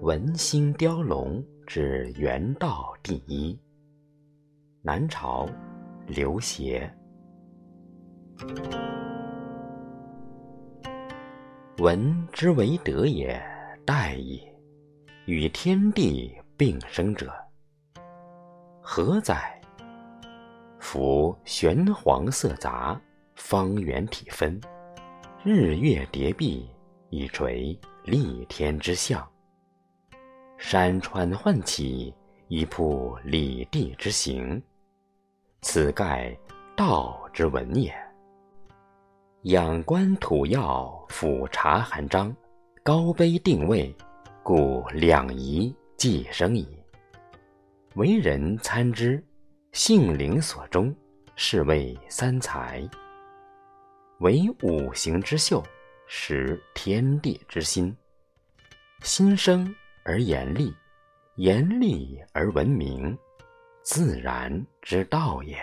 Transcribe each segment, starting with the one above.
文心雕龙之元道第一，南朝刘协。文之为德也，殆也。与天地并生者，何哉？夫玄黄色杂，方圆体分，日月叠璧，以垂立天之象；山川焕起，以铺理地之形。此盖道之文也。仰观土曜，俯察寒章，高卑定位，故两仪既生矣。为人参之，性灵所终，是谓三才。为五行之秀，识天地之心。心生而言厉，言厉而闻名，自然之道也。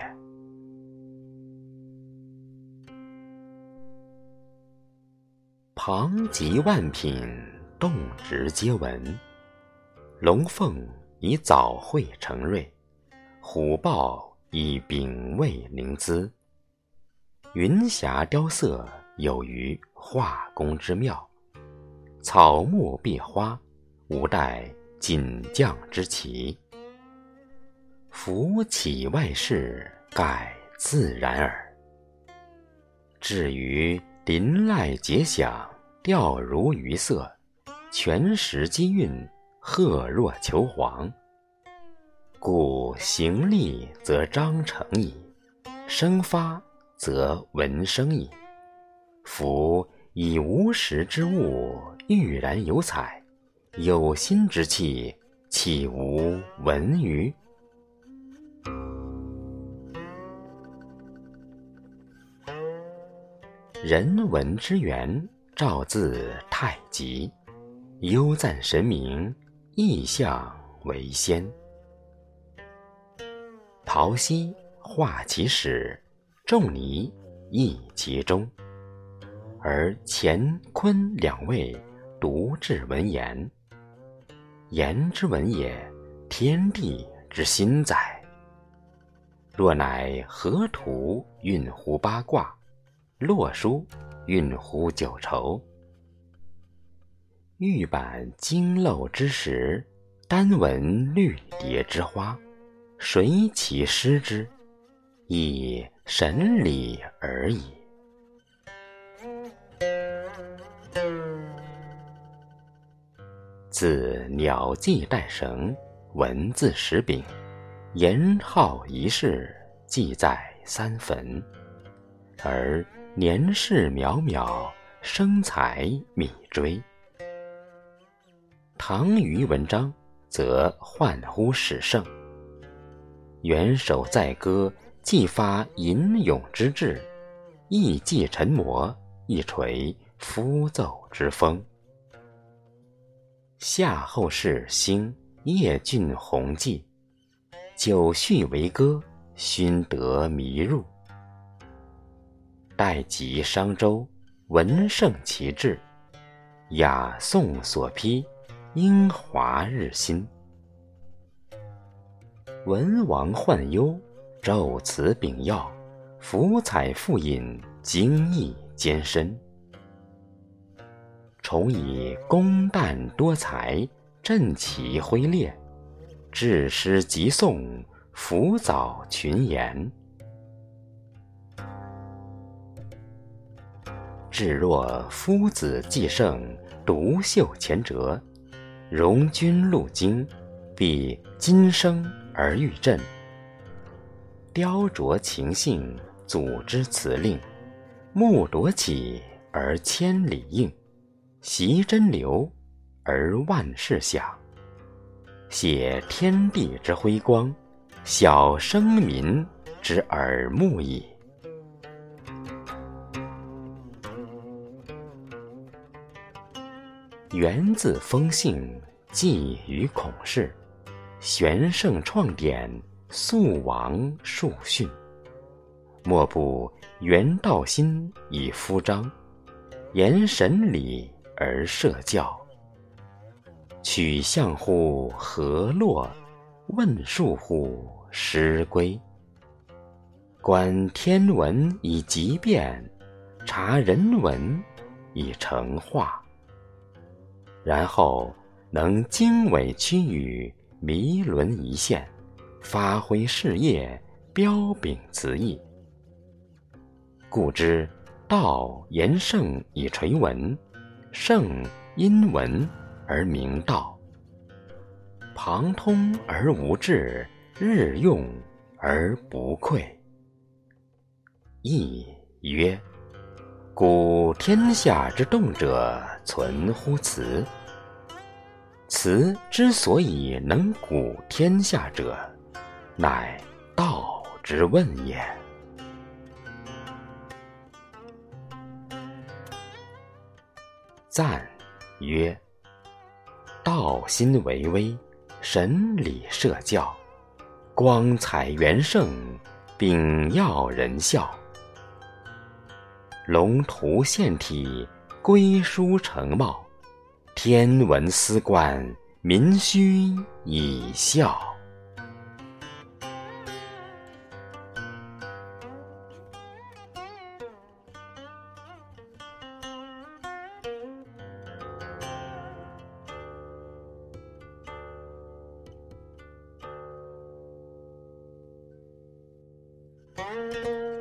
旁及万品，动植皆闻。龙凤以藻绘成瑞，虎豹以秉卫灵姿。云霞雕色，有于画工之妙；草木碧花，无待锦匠之奇。夫岂外事，盖自然耳。至于林籁节响。调如鱼色，全石机韵，赫若求凰。故行立则章成矣，声发则闻声矣。夫以无实之物，郁然有彩；有心之气，岂无闻于？人文之源。赵字太极，悠赞神明，意象为先。陶溪画其始，仲尼亦其中，而乾坤两位独至文言。言之文也，天地之心哉！若乃河图运乎八卦，洛书。运乎九畴，玉板金镂之石，丹纹绿蝶之花，谁其诗之？以神理而已。自鸟迹带绳，文字石柄，言号一事，记在三坟，而。年事渺渺，生财米追。唐虞文章，则唤乎始盛。元首载歌，既发吟咏之志，亦寄陈模，一垂夫奏之风。夏后氏兴叶郡弘济，九序为歌，熏得迷入。待及商周，文盛其志；雅颂所批，英华日新。文王患忧，昼辞秉要，福彩复引，精义兼深。重以公旦多才，振其挥烈，致诗极颂，辅藻群言。至若夫子既盛，独秀前哲，容君路经，必今生而欲振。雕琢情性，组织辞令，目夺起而千里应，习真流而万事响。写天地之辉光，晓生民之耳目矣。源自风信，寄于孔氏，玄圣创典，肃王述训。莫不原道心以敷张，言神理而设教。取象乎河洛，问数乎师归。观天文以极变，察人文以成化。然后能经纬曲语，弥纶一线，发挥事业，标炳词义。故知道言圣以垂文，圣因文而明道，旁通而无滞，日用而不匮。亦曰：古天下之动者，存乎辞。辞之所以能鼓天下者，乃道之问也。赞曰：道心为微，神理设教，光彩元盛，秉耀人效。龙图献体，龟书成貌，天文思观，民虚以效。Música